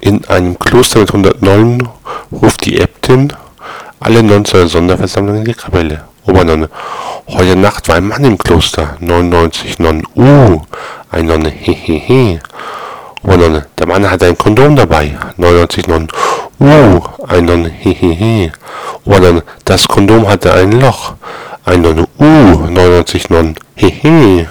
In einem Kloster mit 109 ruft die Äbtin alle Nonnen zu Sonderversammlung in die Kapelle. Obernonne. Heute Nacht war ein Mann im Kloster. 99 Nonnen. Uh, ein Nonne. Hehehe. Obernonne. Der Mann hatte ein Kondom dabei. 99 Nonnen. Uh, ein Nonne. Hehehe. Obernonne. Das Kondom hatte ein Loch. Ein Nonne. Uh, 99 Nonnen. Hehe.